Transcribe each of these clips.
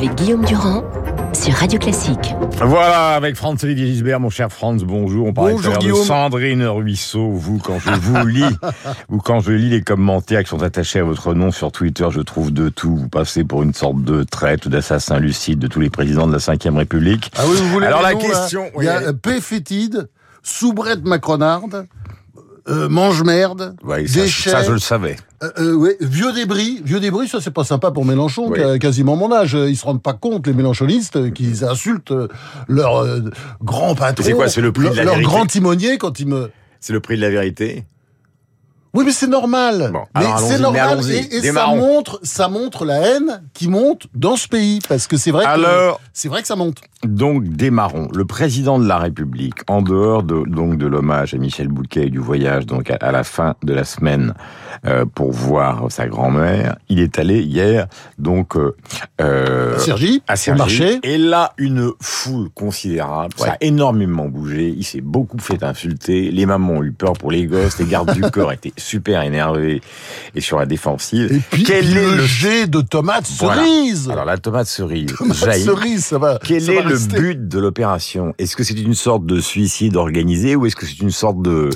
avec Guillaume Durand sur Radio Classique. Voilà, avec Franz Olivier Gisbert, mon cher Franz, bonjour. On parlait Bonjour, de Guillaume. Sandrine Ruisseau. Vous, quand je vous lis, ou quand je lis les commentaires qui sont attachés à votre nom sur Twitter, je trouve de tout. Vous passez pour une sorte de traite ou d'assassin lucide de tous les présidents de la Ve République. Ah oui, vous voulez Alors la question, Il y a P. fétide, soubrette macronarde, euh, mange-merde, Ouais, déchets, ça, je le savais. euh, euh, ouais, vieux débris. Vieux débris, ça c'est pas sympa pour Mélenchon, Oui. qui a quasiment mon âge. Ils se rendent pas compte, les mélenchonistes, euh, qu'ils insultent euh, leur grand patron. C'est quoi, c'est le prix de la leur, grand timonier quand ils me... C'est le prix de la vérité. Oui, mais c'est normal. Bon, mais c'est normal et, et ça montre, ça montre la haine qui monte dans ce pays, parce que c'est vrai que Alors, c'est vrai que ça monte. Donc démarrons. Le président de la République, en dehors de, donc de l'hommage à Michel Bouquet et du voyage donc à, à la fin de la semaine euh, pour voir sa grand-mère, il est allé hier donc euh, euh, Sergi, à au Cergy. marché. Et là, une foule considérable. Ça a énormément bougé. Il s'est beaucoup fait insulter. Les mamans ont eu peur pour les gosses. Les gardes du corps étaient super énervés et sur la défensive. Et puis, Quel est le jet de tomates Voilà. cerises. Alors la tomate cerise Tomate jaillit. cerise, ça va. Quel ça est va le rester. but de l'opération? Est-ce que c'est une sorte de suicide organisé ou est-ce que c'est une sorte de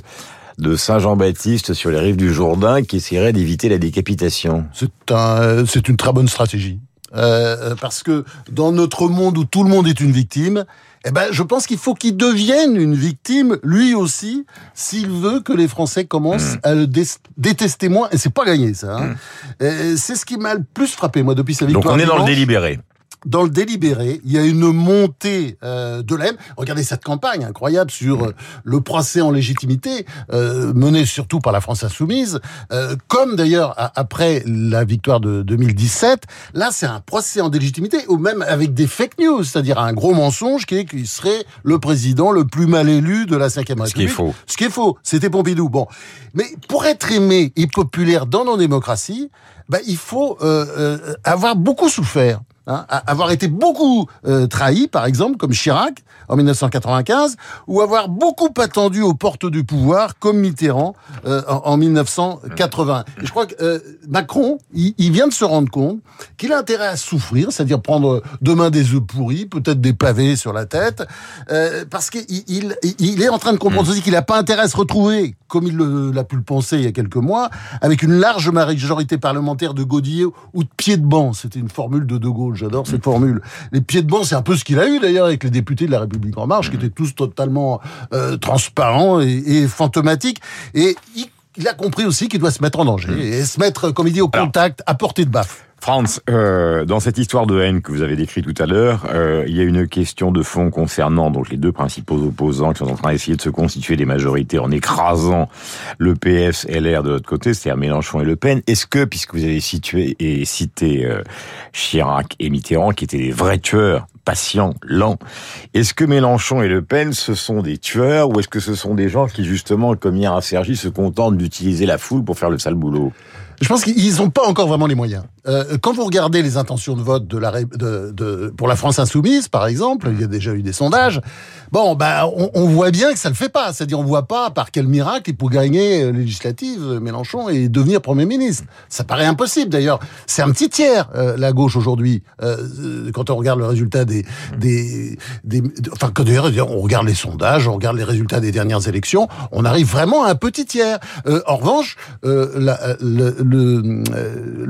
de Saint Jean-Baptiste sur les rives du Jourdain qui essaierait d'éviter la décapitation? C'est un, c'est une très bonne stratégie. Euh, parce que dans notre monde où tout le monde est une victime, eh ben, je pense qu'il faut qu'il devienne une victime, lui aussi, s'il veut que les Français commencent à le dé- détester moins. Et c'est pas gagné, ça. Hein. Euh, C'est ce qui m'a le plus frappé, moi, depuis sa Donc victoire. on est dans le délibéré. Dans le délibéré, il y a une montée euh, de l'aime. Regardez cette campagne incroyable sur euh, le procès en légitimité, euh, mené surtout par la France insoumise, euh, comme d'ailleurs après la victoire de 2017. Là, c'est un procès en légitimité, ou même avec des fake news, c'est-à-dire un gros mensonge qui est qu'il serait le président le plus mal élu de la Ve République. Ce qui est faux. Ce qui est faux, c'était Pompidou. Bon, mais pour être aimé et populaire dans nos démocraties, bah, il faut euh, euh, avoir beaucoup souffert. Hein, avoir été beaucoup euh, trahi, par exemple, comme Chirac en 1995, ou avoir beaucoup attendu aux portes du pouvoir, comme Mitterrand euh, en, en 1980. Et je crois que euh, Macron, il, vient de se rendre compte qu'il a intérêt à souffrir, c'est-à-dire prendre demain des œufs pourris, peut-être des pavés sur la tête, parce qu'il il, il est en train de comprendre aussi qu'il n'a pas intérêt à se retrouver, comme il l'a pu le penser il y a quelques mois, avec une large majorité parlementaire de Godillot ou de pieds de banc. C'était une formule de De Gaulle, j'adore cette formule. Les pieds de banc, c'est un peu ce qu'il a eu d'ailleurs avec les députés de la République En Marche, qui étaient tous totalement euh, transparents et, et fantomatiques. Et il, a compris aussi qu'il doit se mettre en danger et se mettre, comme il dit, au contact, à portée de baffe. Franz, euh, dans cette histoire de haine que vous avez décrite tout à l'heure, euh, il y a une question de fond concernant donc les deux principaux opposants qui sont en train d'essayer de se constituer des majorités en écrasant le PS LR de l'autre côté, c'est-à-dire Mélenchon et Le Pen. Est-ce que, puisque vous avez situé et cité euh, Chirac et Mitterrand, qui étaient des vrais tueurs, patients, lents, est-ce que Mélenchon et Le Pen, ce sont des tueurs ou est-ce que ce sont des gens qui, justement, comme hier à Sergi, se contentent d'utiliser la foule pour faire le sale boulot? Je pense qu'ils n'ont pas encore vraiment les moyens. Euh, quand vous regardez les intentions de vote pour la France insoumise, par exemple, il y a déjà eu des sondages. Bon, bah, on, voit bien que ça le fait pas. C'est-à-dire, on voit pas par quel miracle il peut gagner euh, législative Mélenchon et devenir premier ministre. Ça paraît impossible. D'ailleurs, c'est un petit tiers euh, la gauche aujourd'hui. Quand on regarde le résultat des, des, des, enfin, on regarde les sondages, on regarde les résultats des dernières élections, on arrive vraiment à un petit tiers. En revanche, le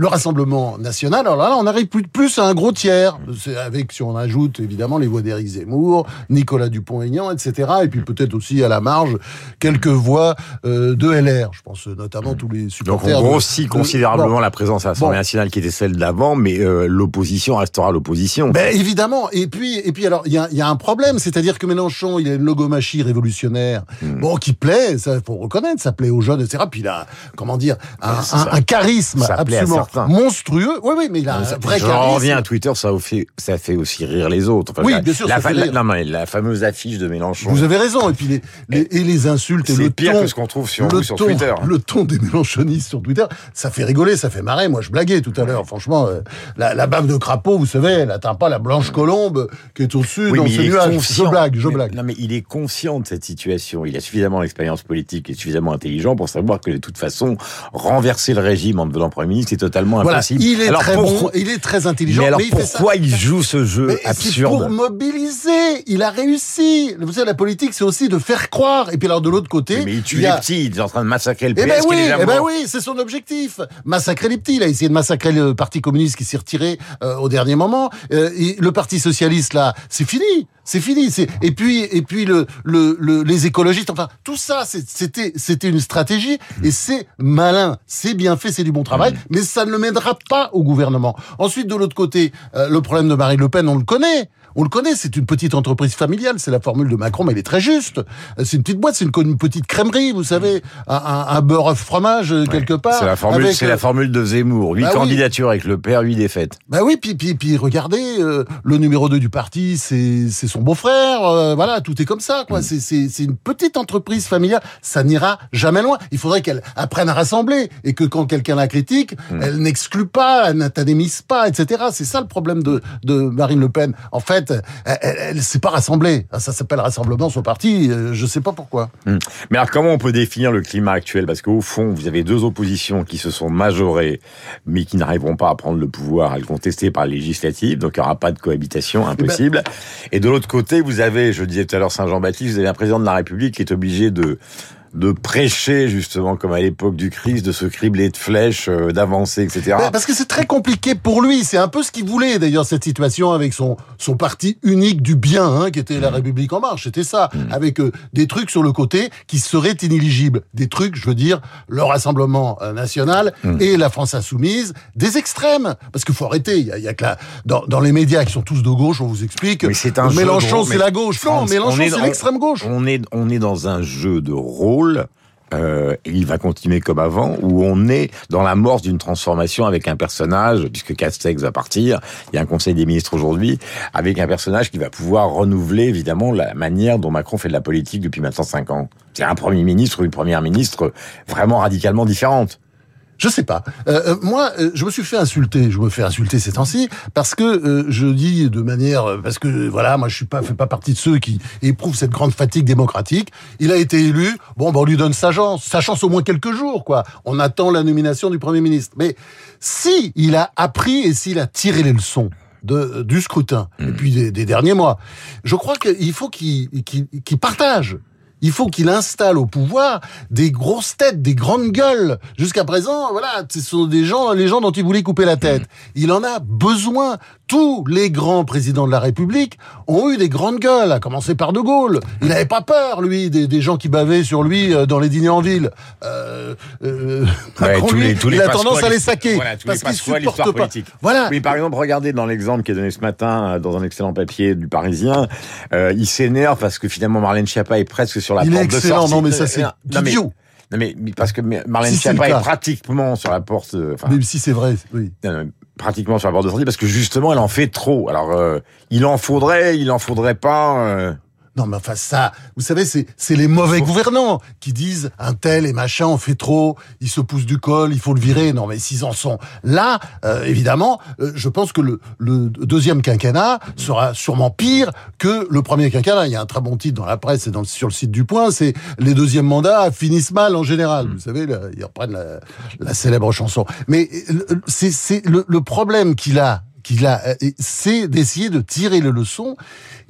Rassemblement national, alors là, on arrive plus, plus à un gros tiers. C'est avec, si on ajoute évidemment les voix d'Éric Zemmour, Nicolas Dupont-Aignan, etc. Et puis peut-être aussi à la marge quelques voix euh, de LR. Je pense notamment tous les Donc supporters. on de- grossit de- considérablement Bon. la présence à l'Assemblée Bon. nationale qui était celle d'avant, mais euh, l'opposition restera l'opposition. Ben évidemment. Et puis, et puis alors, il y a, il y a un problème, c'est-à-dire que Mélenchon, il a une logomachie révolutionnaire, Hmm. bon, qui plaît, ça faut reconnaître, ça plaît aux jeunes, etc. Puis il a, comment dire, un, charisme Ça absolument certains. Monstrueux. Oui, oui, mais il a un vrai charisme. reviens à Twitter, ça fait, ça fait aussi rire les autres. Enfin, Oui, la- bien sûr, La, ça fa- fait la- rire. non, mais la fameuse affiche de Mélenchon. Vous avez raison. Et puis les, les- et les insultes et C'est le pire ton, que ce qu'on trouve sur le vous sur ton- Twitter. Le ton des mélenchonistes sur Twitter, ça fait rigoler, ça fait marrer. Moi, je blaguais tout à l'heure. Franchement, euh, la, la bave de crapaud, vous savez, elle atteint pas la blanche colombe qui est au-dessus Oui, dans ce nuage. conscient. Je blague, je Mais- blague. Non, mais il est conscient de cette situation. Il a suffisamment d'expérience politique et suffisamment intelligent pour savoir que de toute façon, renverser le régime en devenant Premier ministre, c'est totalement impossible. Il est alors très pourquoi- bon, il est très intelligent, Mais alors il fait ça. pourquoi il joue ce jeu Mais absurde pour mobiliser. Il a réussi. Vous savez, la politique, c'est aussi de faire croire. Et puis alors de l'autre côté, Mais il tue il les a- petits, il est en train de massacrer le PS Eh ben oui, eh ben oui, c'est son objectif. Massacrer les petits. Il a essayé de massacrer le Parti communiste qui s'est retiré euh, au dernier moment. Euh, et le Parti socialiste là, c'est fini, c'est fini. Et puis et puis le, le, le- les écologistes. Enfin, tout ça, c'était c'était une stratégie et c'est malin, c'est bien fait, c'est du bon travail. Mais ça ne le mènera pas au gouvernement. Ensuite, de l'autre côté, euh, le problème de Marine Le Pen, on le connaît. On le connaît, c'est une petite entreprise familiale, c'est la formule de Macron, mais elle est très juste. Euh, C'est une petite boîte, c'est une, une petite crèmerie, vous savez, un, un, un beurre œuf fromage euh, quelque part. C'est la formule, c'est euh, la formule de Zemmour. Huit Bah oui. candidatures avec le père, huit défaites. Bah oui, puis, puis, puis regardez, euh, le numéro 2 du parti, c'est c'est son beau-frère, euh, voilà, tout est comme ça, Mm. quoi. C'est c'est c'est une petite entreprise familiale, ça n'ira jamais loin. Il faudrait qu'elle apprenne à rassembler et que quand quelqu'un la critique, Mm. elle n'exclut pas, elle n'antanémise pas, etc. C'est ça le problème de, de Marine Le Pen. En fait, elle, elle, elle s'est pas rassemblée. Ça s'appelle rassemblement son parti, euh, je sais pas pourquoi. Hmm. Mais alors, comment on peut définir le climat actuel? Parce qu'au fond, vous avez deux oppositions qui se sont majorées, mais qui n'arriveront pas à prendre le pouvoir, à le contester par les législatives, donc il n'y aura pas de cohabitation, impossible. Et de l'autre côté, vous avez, je disais tout à l'heure Saint-Jean-Baptiste, vous avez un président de la République qui est obligé de de prêcher justement comme à l'époque du Christ, de se cribler de flèches, euh, d'avancer, etc. Parce que c'est très compliqué pour lui. C'est un peu ce qu'il voulait d'ailleurs cette situation avec son son parti unique du bien, hein, qui était la Mm. République en marche. C'était ça, avec euh, des trucs sur le côté qui seraient inéligibles. Des trucs, je veux dire, le Rassemblement euh, national Mm. et la France insoumise, des extrêmes. Parce qu'il faut arrêter. Il y a, y a que la dans, dans les médias qui sont tous de gauche, on vous explique. Mais c'est un Mélenchon, c'est la gauche. Non, Franz, Mélenchon, on est c'est l'extrême gauche. On est, on est dans un jeu de rôle. Euh, il va continuer comme avant, où on est dans l'amorce d'une transformation avec un personnage, puisque Castex va partir, il y a un conseil des ministres aujourd'hui, avec un personnage qui va pouvoir renouveler évidemment la manière dont Macron fait de la politique depuis maintenant cinq ans. C'est un premier ministre ou une première ministre vraiment radicalement différente. Je sais pas. Euh, euh, moi, euh, je me suis fait insulter. Je me fais insulter ces temps-ci parce que euh, je dis de manière euh, parce que voilà, moi je suis pas fais pas partie de ceux qui éprouvent cette grande fatigue démocratique. Il a été élu. Bon, ben on lui donne sa chance, sa chance au moins quelques jours, quoi. On attend la nomination du premier ministre. Mais si il a appris et s'il a tiré les leçons de, du scrutin et puis des, des derniers mois, je crois qu'il faut qu'il partage. Il faut qu'il installe au pouvoir des grosses têtes, des grandes gueules. Jusqu'à présent, voilà, ce sont des gens, les gens dont il voulait couper la tête. Il en a besoin. Tous les grands présidents de la République ont eu des grandes gueules, à commencer par De Gaulle. Il n'avait pas peur, lui, des, des gens qui bavaient sur lui euh, dans les dîners en ville. Euh, euh, Ouais, Macron, tous lui, les- tous les il a tendance à les saquer. voilà, tous parce qu'il supporte pas. politique. Voilà. Oui, par exemple, regardez dans l'exemple qui est donné ce matin euh, dans un excellent papier du Parisien, euh, il s'énerve parce que finalement Marlène Schiappa est presque sur la Il est de excellent, sortie. non, mais ça, c'est Non, non, mais- idiot. Non mais parce que Marlène Si Schiappa est pratiquement sur la porte, euh, enfin Même si c'est vrai, oui. non, pratiquement sur la porte de sortie parce que justement elle en fait trop. Alors euh, il en faudrait, il en faudrait pas. euh, Non, mais enfin ça, vous savez, c'est c'est les mauvais gouvernants qui disent un tel et machin, on fait trop, il se pousse du col, il faut le virer. Non, mais s'ils en sont là, euh, évidemment, euh, je pense que le, le deuxième quinquennat sera sûrement pire que le premier quinquennat. Il y a un très bon titre dans la presse et dans, sur le site du Point, c'est les deuxièmes mandats finissent mal en général. Vous savez, là, ils reprennent la, la célèbre chanson. Mais euh, c'est c'est le, le problème qu'il a qu'il a, euh, c'est d'essayer de tirer les leçons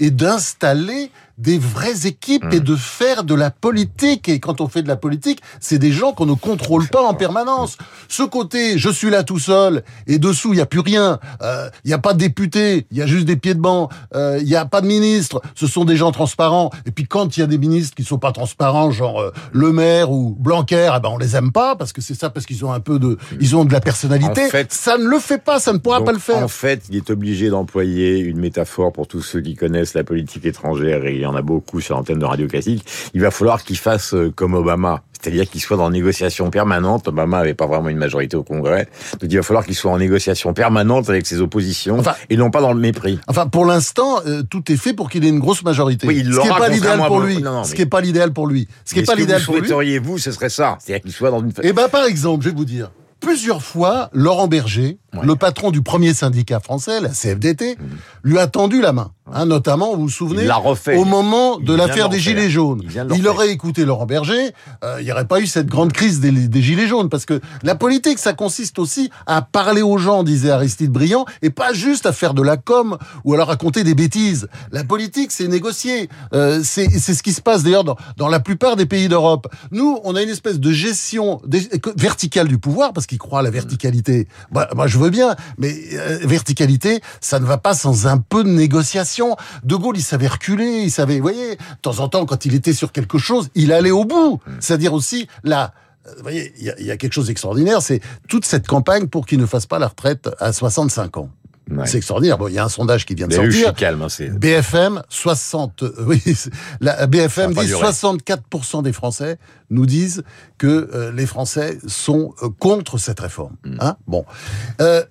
et d'installer des vraies équipes et de faire de la politique. Et quand on fait de la politique, c'est des gens qu'on ne contrôle pas en permanence. Ce côté, je suis là tout seul, et dessous, il n'y a plus rien. Euh, Il n'y a pas de députés, il y a juste des pieds de banc. Euh, Il n'y a pas de ministres, ce sont des gens transparents. Et puis quand il y a des ministres qui sont pas transparents, genre euh, Le Maire ou Blanquer, eh ben on les aime pas parce que c'est ça, parce qu'ils ont un peu de, ils ont de la personnalité. En fait- ça ne le fait pas, ça ne pourra donc, pas le faire. En fait, il est obligé d'employer une métaphore pour tous ceux qui connaissent la politique étrangère, et y en a beaucoup sur l'antenne de Radio Classique. Il va falloir qu'il fasse euh, comme Obama. C'est-à-dire qu'il soit dans négociation permanente. Obama avait pas vraiment une majorité au Congrès. Donc il va falloir qu'il soit en négociation permanente avec ses oppositions Enfin- et non pas dans le mépris. Enfin, pour l'instant, euh, tout est fait pour qu'il ait une grosse majorité. Oui, il ce qui n'est pas l'idéal pour lui. Non, non, Ce qui n'est pas l'idéal pour lui. Ce qui n'est pas ce que l'idéal vous pour lui. souhaiteriez, vous, ce serait ça. C'est-à-dire qu'il soit dans une... Eh ben, par exemple, je vais vous dire. plusieurs fois, Laurent Berger, Ouais. le patron du premier syndicat français, la CFDT, lui a tendu la main. Hein, notamment, vous vous souvenez, l'a refait. au moment de l'affaire des. Gilets jaunes. Il aurait écouté Laurent Berger, euh, il n'y aurait pas eu cette grande crise des, des Gilets jaunes. Parce que la politique, ça consiste aussi à parler aux gens, disait Aristide Briand, et pas juste à faire de la com ou alors raconter des bêtises. La politique, c'est négocier. Euh, c'est ce qui se passe d'ailleurs dans, dans la plupart des pays d'Europe. Nous, on a une espèce de gestion verticale du pouvoir, parce qu'ils croient à la verticalité. Bah, moi, je veux bien, mais euh, verticalité, ça ne va pas sans un peu de négociation. De Gaulle, il savait reculer, il savait, vous voyez, de temps en temps, quand il était sur quelque chose, il allait au bout. C'est-à-dire aussi, là, euh, vous voyez, il y, a- il y a quelque chose d'extraordinaire, c'est toute cette campagne pour qu'il ne fasse pas la retraite à 65 ans. Ouais. C'est extraordinaire. Bon, il y a un sondage qui vient de je sortir. calme. hein, BFM, 60, euh, oui, la BFM va pas dit durer. 64% des Français nous disent que euh, les Français sont euh, contre cette réforme. Mm. Hein bon. Euh,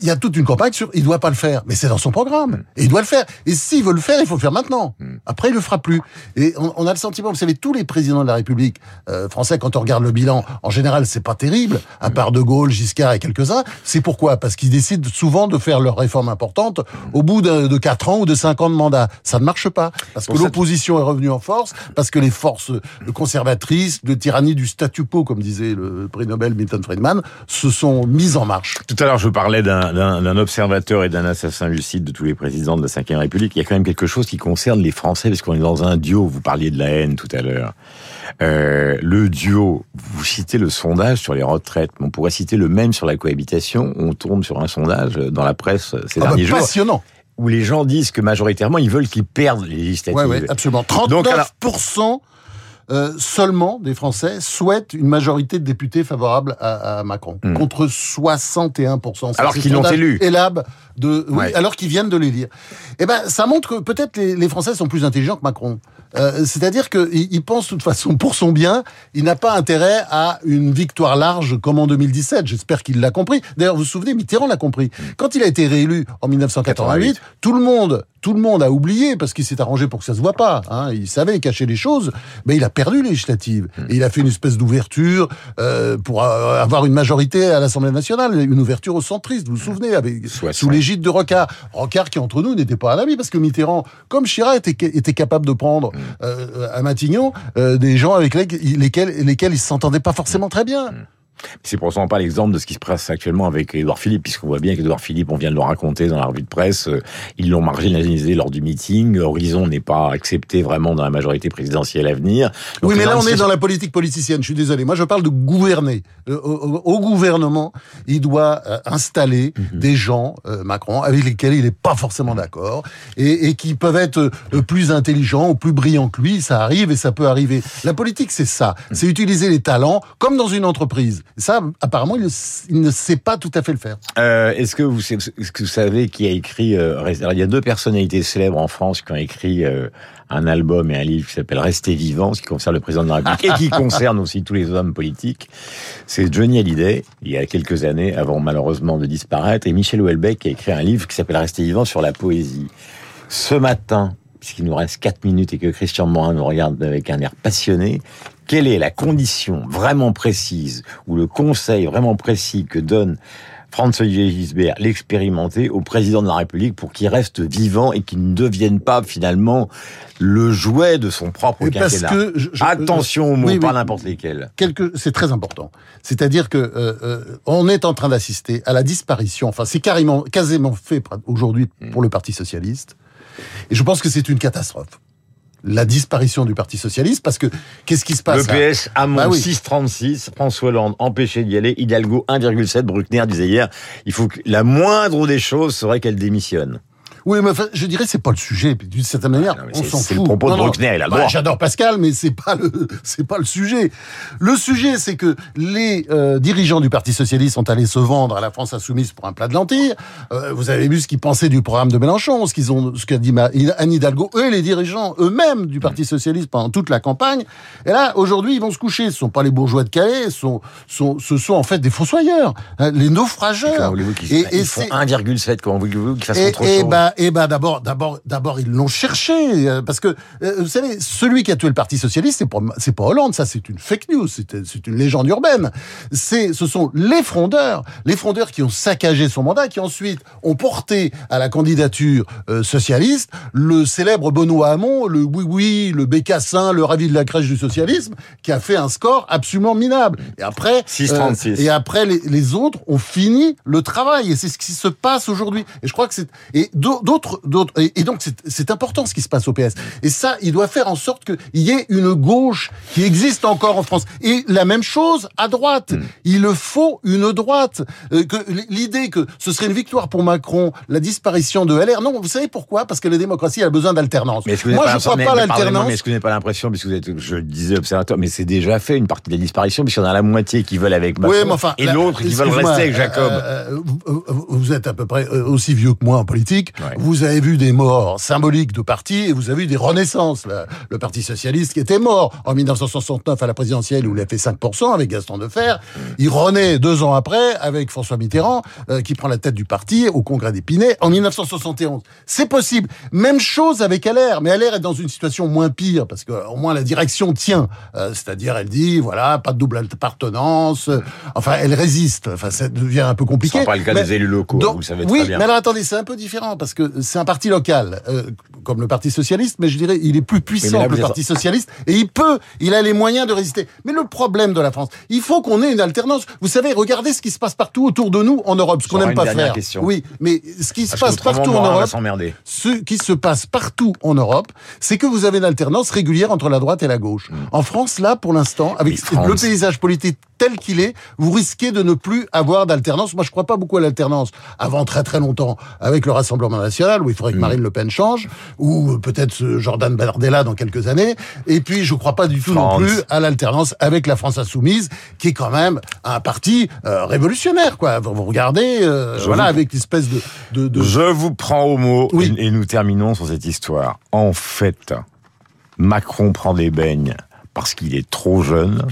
il y a toute une campagne sur il doit pas le faire, mais c'est dans son Mm. programme et il doit le faire. Et s'il veut le faire, il faut le faire maintenant. Après, il le fera plus. Et on, on a le sentiment, vous savez, tous les présidents de la République euh, français, quand on regarde le bilan, en général, c'est pas terrible, à part De Gaulle, Giscard et quelques-uns. C'est pourquoi? Parce qu'ils décident souvent de faire leurs réformes importantes au bout de, de 4 ans ou de 5 ans de mandat. Ça ne marche pas. Parce que ça- l'opposition est revenue en force, parce que les forces conservatrices, de tyrannie du statu quo, comme disait le prix Nobel Milton Friedman, se sont mises en marche. Tout à l'heure, je parlais d'un- d'un observateur et d'un assassin lucide de tous les présidents de la Ve République. Il y a quand même quelque chose qui concerne les Français, parce qu'on est dans un duo. Vous parliez de la haine tout à l'heure. Euh, le duo, vous citez le sondage sur les retraites, mais on pourrait citer le même sur la cohabitation. On tombe sur un sondage dans la presse ces Ah bah, derniers jours, passionnant. où les gens disent que majoritairement, ils veulent qu'ils perdent les législatives. Ouais, ouais, absolument. 39% Donc, alors- euh, seulement des Français souhaitent une majorité de députés favorables à, à Macron, Hmm. contre 61%. Ça, Alors qu'ils l'ont élu. De, oui, Ouais. alors qu'ils viennent de l'élire. Eh ben, ça montre que peut-être les, les Français sont plus intelligents que Macron. Euh, C'est-à-dire qu'ils ils pensent de toute façon pour son bien. Il n'a pas intérêt à une victoire large comme en 2017. J'espère qu'il l'a compris. D'ailleurs, vous vous souvenez, Mitterrand l'a compris. Quand il a été réélu en 1988, tout le monde, tout le monde a oublié parce qu'il s'est arrangé pour que ça se voit pas. Hein. Il savait cacher les choses, mais il a perdu les législatives. Et il a fait une espèce d'ouverture euh, pour euh, avoir une majorité à l'Assemblée nationale, une ouverture au centriste. Vous vous souvenez, avec sous l'égide de Rocard. Rocard qui entre nous n'était pas un ami parce que Mitterrand, comme Chirac, était, était capable de prendre euh, à Matignon euh, des gens avec lesquels, lesquels, lesquels il s'entendait pas forcément très bien. C'est pourtant pas l'exemple de ce qui se passe actuellement avec Édouard Philippe, puisqu'on voit bien qu'Édouard Philippe, on vient de le raconter dans la revue de presse, euh, ils l'ont marginalisé lors du meeting. Horizon n'est pas accepté vraiment dans la majorité présidentielle à venir. Donc, Oui, mais là, on est dans la politique politicienne. Je suis désolé. Moi, je parle de gouverner. Euh, au, au- au gouvernement, il doit euh, installer Mhm. des gens, euh, Macron, avec lesquels il n'est pas forcément d'accord, et, et qui peuvent être plus intelligents ou plus brillants que lui. Ça arrive et ça peut arriver. La politique, c'est ça. Mhm. C'est utiliser les talents, comme dans une entreprise. Ça, apparemment, il ne, il ne sait pas tout à fait le faire. Euh, Est-ce que vous, est-ce que vous savez qui a écrit euh, alors, Il y a deux personnalités célèbres en France qui ont écrit euh, un album et un livre qui s'appelle Rester vivant, ce qui concerne le président de la République et qui concerne aussi tous les hommes politiques. C'est Johnny Hallyday, il y a quelques années, avant malheureusement de disparaître, et Michel Houellebecq qui a écrit un livre qui s'appelle Rester vivant sur la poésie. Ce matin, puisqu'il nous reste 4 minutes et que Christian Morin nous regarde avec un air passionné, quelle est la condition vraiment précise ou le conseil vraiment précis que donne François-Olivier Gisbert, l'expérimenter au président de la République pour qu'il reste vivant et qu'il ne devienne pas finalement le jouet de son propre Et parce quinquennat? que je- je- Attention aux mots, Oui, pas oui. n'importe lesquels. quelque, c'est très important. C'est-à-dire que euh, euh, on est en train d'assister à la disparition. Enfin, c'est carrément, quasiment fait aujourd'hui pour le Parti socialiste. Et je pense que c'est une catastrophe. La disparition du Parti socialiste, parce que qu'est-ce qui se passe Le Bah oui. 6,36, François Hollande empêché d'y aller, Hidalgo 1,7, Bruckner disait hier, il faut que la moindre des choses serait qu'elle démissionne. Oui, mais enfin, je dirais c'est pas le sujet. Puis d'une certaine manière, Ah non, on c'est- s'en c'est fout. le propos de Non, non. Bruckner, il a le Bah. J'adore Pascal, mais c'est pas le c'est pas le sujet. Le sujet, c'est que les euh, dirigeants du Parti socialiste sont allés se vendre à la France insoumise pour un plat de lentilles. Euh, vous avez vu ce qu'ils pensaient du programme de Mélenchon, ce qu'ils ont, ce qu'a dit Anne Hidalgo, eux, les dirigeants eux-mêmes du Parti socialiste pendant toute la campagne. Et là, aujourd'hui, ils vont se coucher. Ce sont pas les bourgeois de Calais, ce sont, sont, ce sont en fait des fossoyeurs, hein, les naufrageurs. Et- et ils font c'est- 1,7 Comment voulez-vous qu'ils fassent et, autre et bah, eh ben d'abord, d'abord, d'abord, ils l'ont cherché euh, parce que euh, vous savez, celui qui a tué le Parti socialiste, c'est pas, c'est pas Hollande, ça, c'est une fake news, c'est, c'est une légende urbaine. C'est, ce sont les frondeurs, les frondeurs qui ont saccagé son mandat, qui ensuite ont porté à la candidature euh, socialiste le célèbre Benoît Hamon, le oui oui, le bécassin, le ravi de la crèche du socialisme, qui a fait un score absolument minable. Et après, 6,36. et après les, les autres ont fini le travail, et c'est ce qui se passe aujourd'hui. Et je crois que c'est et d'autres d'autres et, donc c'est- c'est important ce qui se passe au PS. Et ça, il doit faire en sorte qu'il y ait une gauche qui existe encore en France. Et la même chose à droite. Hmm. Il faut une droite. Euh, que l'idée que ce serait une victoire pour Macron, la disparition de LR. Non, vous savez pourquoi? Parce que la démocratie a besoin d'alternance. Moi, je crois mais- pas l'alternance. Mais est-ce que vous n'avez pas l'impression, puisque vous êtes, je disais, observateur, mais c'est déjà fait une partie de la disparition, puisqu'il y en a la moitié qui veulent avec Macron, Oui, mais enfin, et l'autre qui veulent rester avec Jacob. euh, euh, vous, êtes à peu près aussi vieux que moi en politique. Ouais. Vous avez vu des morts symboliques de partis et vous avez vu des renaissances. là. Le Parti socialiste qui était mort en 1969 à la présidentielle où il a fait 5% avec Gaston Defer. Il renaît deux ans après avec François Mitterrand euh, qui prend la tête du parti au congrès d'Épinay en 1971. C'est possible. Même chose avec LR, mais LR est dans une situation moins pire parce que au moins la direction tient. Euh, C'est-à-dire elle dit voilà pas de double appartenance. euh, Enfin elle résiste. Enfin ça devient un peu compliqué. sera pas le cas Mais- des élus locaux, donc, vous savez oui, très bien. mais alors attendez, c'est un peu différent parce que c'est un parti local, euh, comme le Parti socialiste, mais je dirais il est plus puissant là, que le Parti socialiste et il peut, il a les moyens de résister. Mais le problème de la France, il faut qu'on ait une alternance. Vous savez, regardez ce qui se passe partout autour de nous en Europe, ce qu'on n'aime pas faire. question. Oui, mais ce qui se Parce passe partout en Europe, ce qui se passe partout en Europe, c'est que vous avez une alternance régulière entre la droite et la gauche. En France, là, pour l'instant, avec le paysage politique tel qu'il est, vous risquez de ne plus avoir d'alternance. Moi, je crois pas beaucoup à l'alternance. Avant très très longtemps, avec le Rassemblement où il faudrait que Marine Le Pen change, ou euh, peut-être Jordan Bardella dans quelques années. Et puis, je crois pas du tout non plus à l'alternance avec la France insoumise, qui est quand même un parti euh, révolutionnaire, quoi. Vous, regardez, euh, voilà, vous- avec l'espèce de, de, de Je vous prends au mot Oui. et, et nous terminons sur cette histoire. En fait, Macron prend des beignes parce qu'il est trop jeune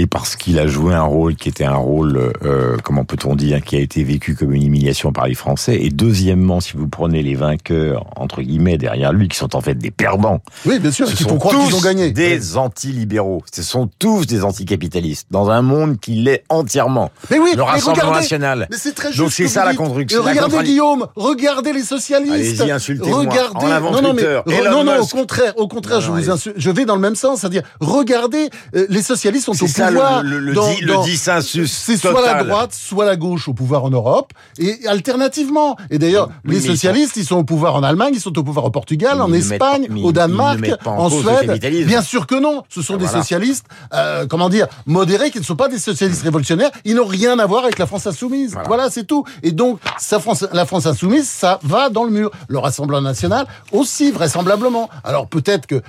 et parce qu'il a joué un rôle qui était un rôle, euh, comment peut-on dire, qui a été vécu comme une humiliation par les Français. Et deuxièmement, si vous prenez les vainqueurs, entre guillemets, derrière lui, qui sont en fait des perdants, Oui, bien sûr, ce sont croire tous ont gagné. des anti-libéraux. Ce sont tous des anticapitalistes, dans un monde qui l'est entièrement. Mais oui, Le mais Rassemblement regardez, national. Mais c'est très juste. Donc c'est ça la construction, la regardez Guillaume, regardez les socialistes. Allez-y, insultez-moi. Regardez. En avant non, non, mais non, non, au contraire, au contraire, Non, je vous insulte. Je vais dans le même sens, c'est-à-dire, regardez, euh, les socialistes sont au le- pouvoir. le, le, dans- di- le dans- dissensus c'est soit la droite, soit la gauche au pouvoir en Europe, et alternativement. Et d'ailleurs, Oui, les ils socialistes, ils sont au pouvoir en Allemagne, ils sont au pouvoir au Portugal, en mettent Espagne, au Danemark, en Suède. Bien sûr que non. Ce sont Ah, des voilà. socialistes, euh, comment dire, modérés, qui ne sont pas des socialistes révolutionnaires. Ils n'ont rien à voir avec la France insoumise. Voilà. Voilà, c'est tout. Et donc, France, la France insoumise, ça va dans le mur. Le Rassemblement national aussi, vraisemblablement. Alors peut-être que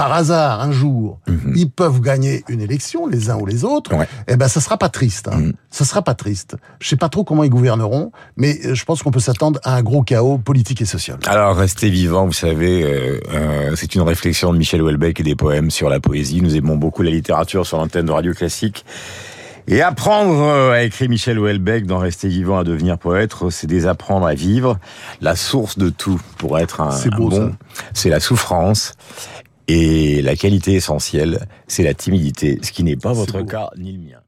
par hasard, un jour, ils peuvent gagner une élection, les uns ou les autres, Mhm. Ouais. eh ben, ça sera pas triste. Hein. Ça sera pas triste. Je sais pas trop comment ils gouverneront, mais euh, je pense qu'on peut s'attendre à un gros chaos politique et social. Alors, restez vivant, vous savez, euh, euh, c'est une réflexion de Michel Houellebecq et des poèmes sur la poésie. Nous aimons beaucoup la littérature sur l'antenne de Radio Classique. Et apprendre, a écrit Michel Houellebecq dans Rester vivant à devenir poète, c'est désapprendre à vivre. La source de tout pour être un, C'est un beau, bon, ça. c'est la souffrance. Et la qualité essentielle, c'est la timidité, ce qui n'est pas votre beau. cas ni le mien.